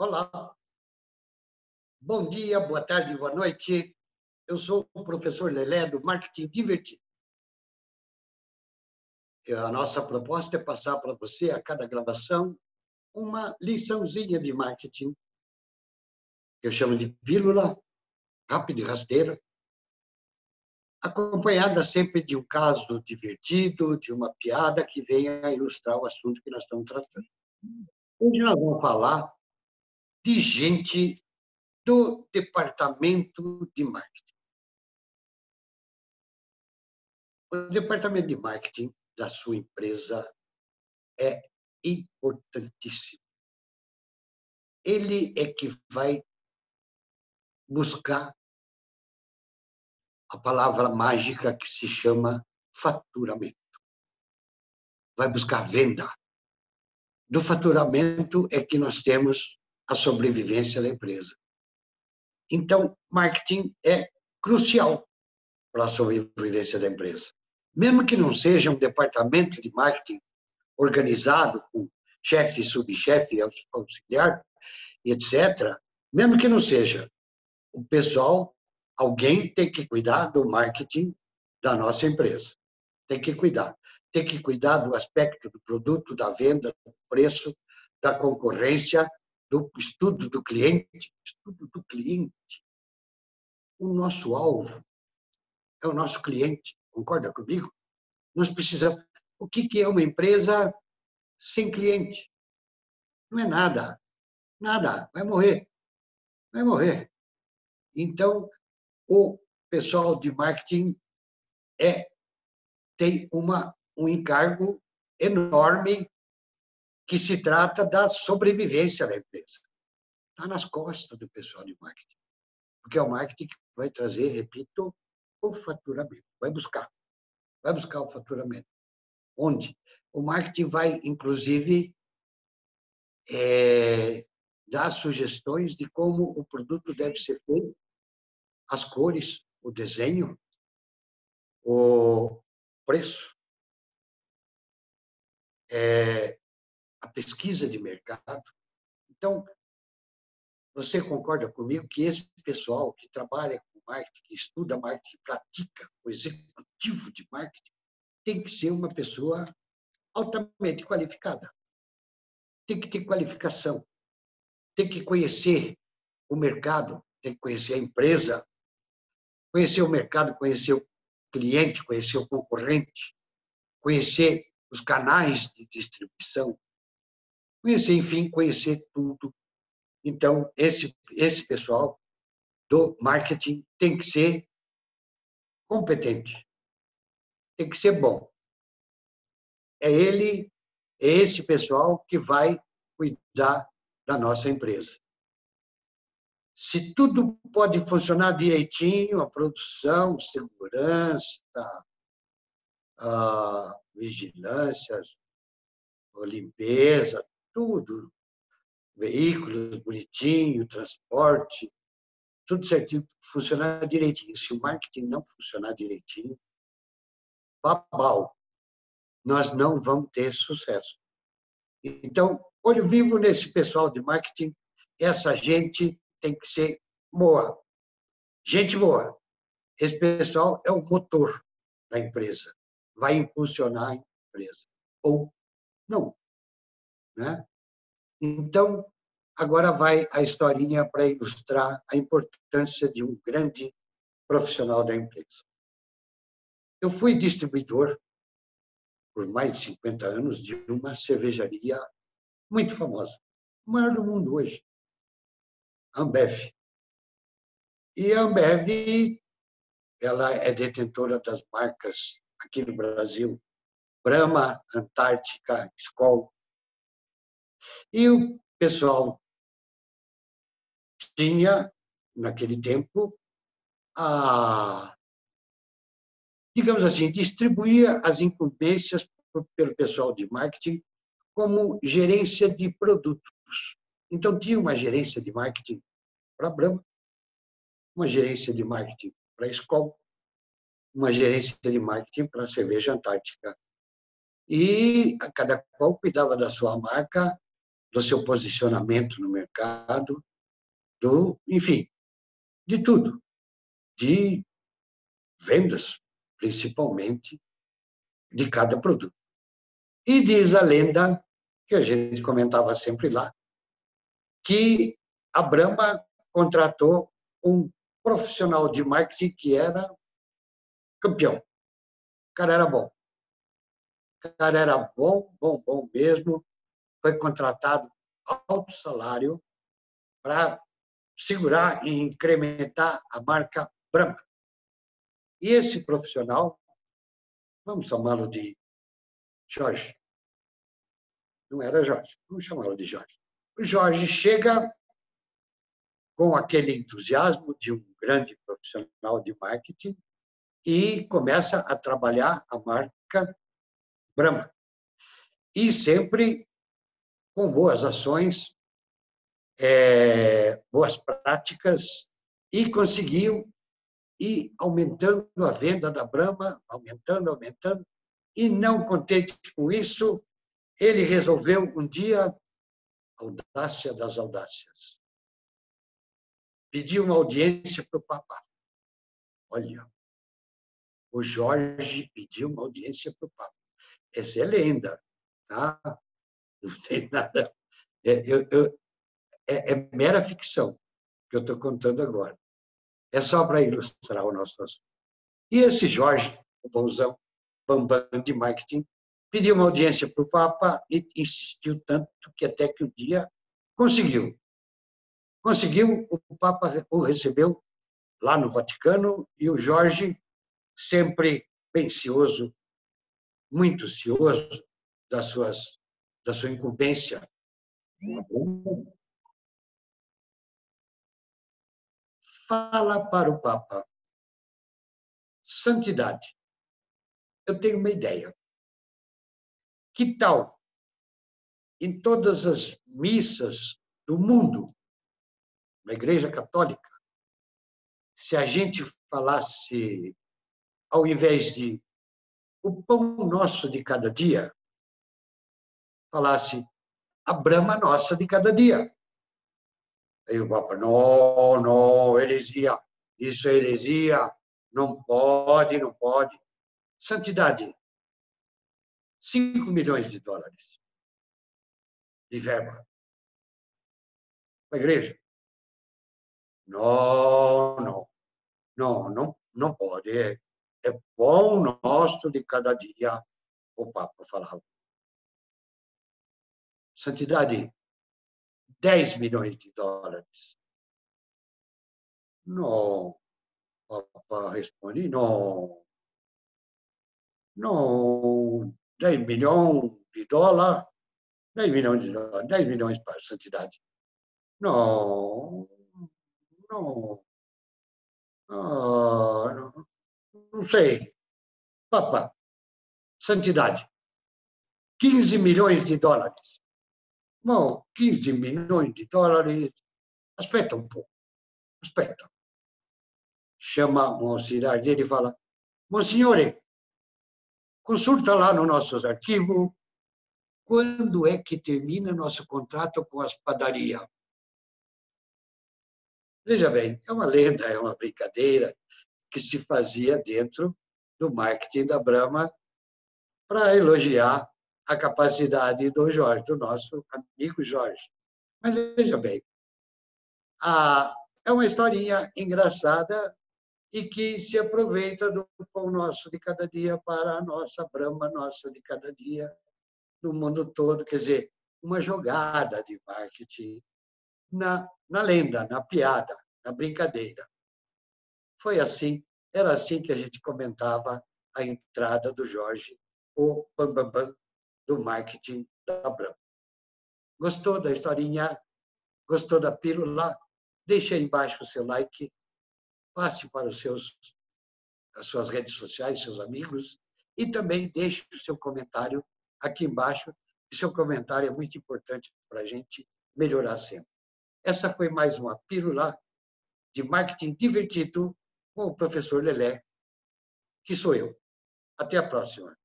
Olá. Bom dia, boa tarde, boa noite. Eu sou o professor Lelé do Marketing Divertido. A nossa proposta é passar para você, a cada gravação, uma liçãozinha de marketing, eu chamo de pílula, rápida e rasteira, acompanhada sempre de um caso divertido, de uma piada que venha ilustrar o assunto que nós estamos tratando. Hoje nós vamos falar de gente do departamento de marketing. O departamento de marketing da sua empresa é importantíssimo. Ele é que vai buscar a palavra mágica que se chama faturamento. Vai buscar venda. Do faturamento é que nós temos a sobrevivência da empresa. Então, marketing é crucial para a sobrevivência da empresa. Mesmo que não seja um departamento de marketing organizado com chefe, subchefe, auxiliar, etc., mesmo que não seja, o pessoal, alguém tem que cuidar do marketing da nossa empresa. Tem que cuidar. Tem que cuidar do aspecto do produto, da venda, do preço, da concorrência, do estudo do cliente, estudo do cliente. O nosso alvo é o nosso cliente, concorda comigo? Nós precisamos. O que é uma empresa sem cliente? Não é nada. Nada. Vai morrer. Vai morrer. Então, o pessoal de marketing é, tem uma, um encargo enorme que se trata da sobrevivência da empresa. Está nas costas do pessoal de marketing. Porque é o marketing que vai trazer, repito, o faturamento. Vai buscar. Vai buscar o faturamento. Onde? O marketing vai, inclusive, é, dar sugestões de como o produto deve ser feito, as cores, o desenho, o preço. É, a pesquisa de mercado. Então, você concorda comigo que esse pessoal que trabalha com marketing, que estuda marketing, que pratica o executivo de marketing, tem que ser uma pessoa altamente qualificada. Tem que ter qualificação. Tem que conhecer o mercado, tem que conhecer a empresa, conhecer o mercado, conhecer o cliente, conhecer o concorrente, conhecer os canais de distribuição, conhecer, enfim, conhecer tudo. Então, esse, esse pessoal do marketing tem que ser competente, tem que ser bom. É ele, é esse pessoal que vai cuidar da nossa empresa. Se tudo pode funcionar direitinho, a produção, segurança, a vigilância, a limpeza, tudo. Veículos bonitinho, transporte, tudo certinho, funcionar direitinho. Se o marketing não funcionar direitinho, babau, nós não vamos ter sucesso. Então, olho vivo nesse pessoal de marketing, essa gente tem que ser boa. Gente boa. Esse pessoal é o motor da empresa, vai impulsionar a empresa. Ou não. Né? Então, agora vai a historinha para ilustrar a importância de um grande profissional da empresa. Eu fui distribuidor por mais de 50 anos de uma cervejaria muito famosa, a maior do mundo hoje, Ambev. E a Ambev, ela é detentora das marcas aqui no Brasil, Brahma, Antártica, Skol, e o pessoal tinha, naquele tempo, a, digamos assim, distribuía as incumbências pelo pessoal de marketing como gerência de produtos. Então, tinha uma gerência de marketing para a Brahma, uma gerência de marketing para a Skol, uma gerência de marketing para a cerveja antártica. E cada qual cuidava da sua marca do seu posicionamento no mercado, do, enfim, de tudo, de vendas, principalmente, de cada produto. E diz a lenda, que a gente comentava sempre lá, que a Brahma contratou um profissional de marketing que era campeão. O cara era bom. O cara era bom, bom, bom mesmo. Foi contratado alto salário para segurar e incrementar a marca Brahma. E esse profissional, vamos chamá-lo de Jorge. Não era Jorge, vamos chamá-lo de Jorge. O Jorge chega com aquele entusiasmo de um grande profissional de marketing e começa a trabalhar a marca Brahma. E sempre com boas ações, é, boas práticas, e conseguiu ir aumentando a venda da Brahma, aumentando, aumentando, e não contente com isso, ele resolveu um dia, audácia das audácias, pedir uma audiência para o Papa. Olha, o Jorge pediu uma audiência para o Papa. Essa é lenda, tá? Não tem nada. É, eu, eu, é, é mera ficção que eu estou contando agora. É só para ilustrar o nosso assunto. E esse Jorge, o bonzão, bambam de marketing, pediu uma audiência para o Papa e insistiu tanto que até que o dia conseguiu. Conseguiu, o Papa o recebeu lá no Vaticano e o Jorge, sempre bem cioso, muito cioso das suas, da sua incumbência. Fala para o Papa. Santidade. Eu tenho uma ideia. Que tal, em todas as missas do mundo, na Igreja Católica, se a gente falasse, ao invés de o pão nosso de cada dia, falasse a brama nossa de cada dia. Aí o Papa, não, não, heresia, isso é heresia, não pode, não pode. Santidade, 5 milhões de dólares de verba. A igreja, não, não, não, não, não pode. É, é pão nosso de cada dia, o Papa falava. Santidade, 10 milhões de dólares. Não, o Papa responde, não, não, 10 milhões de dólares, 10 milhões de dólares, 10 milhões para a santidade. Não, não, ah, não, sei. Papa, santidade. 15 milhões de dólares. Bom, 15 milhões de dólares. Aspetta um pouco. Aspetta. Chama um auxiliar dele e fala: Monsignore, consulta lá no nossos arquivos quando é que termina nosso contrato com as padarias. Veja bem, é uma lenda, é uma brincadeira que se fazia dentro do marketing da Brahma para elogiar a capacidade do Jorge, do nosso amigo Jorge. Mas veja bem, a, é uma historinha engraçada e que se aproveita do pão nosso de cada dia para a nossa Brahma nossa de cada dia no mundo todo. Quer dizer, uma jogada de marketing na, na lenda, na piada, na brincadeira. Foi assim, era assim que a gente comentava a entrada do Jorge, o bambambam bam, bam do marketing da Brahma. Gostou da historinha? Gostou da pílula? Deixe aí embaixo o seu like, passe para os seus, as suas redes sociais, seus amigos, e também deixe o seu comentário aqui embaixo. O seu comentário é muito importante para a gente melhorar sempre. Essa foi mais uma pílula de marketing divertido com o professor Lelé, que sou eu. Até a próxima.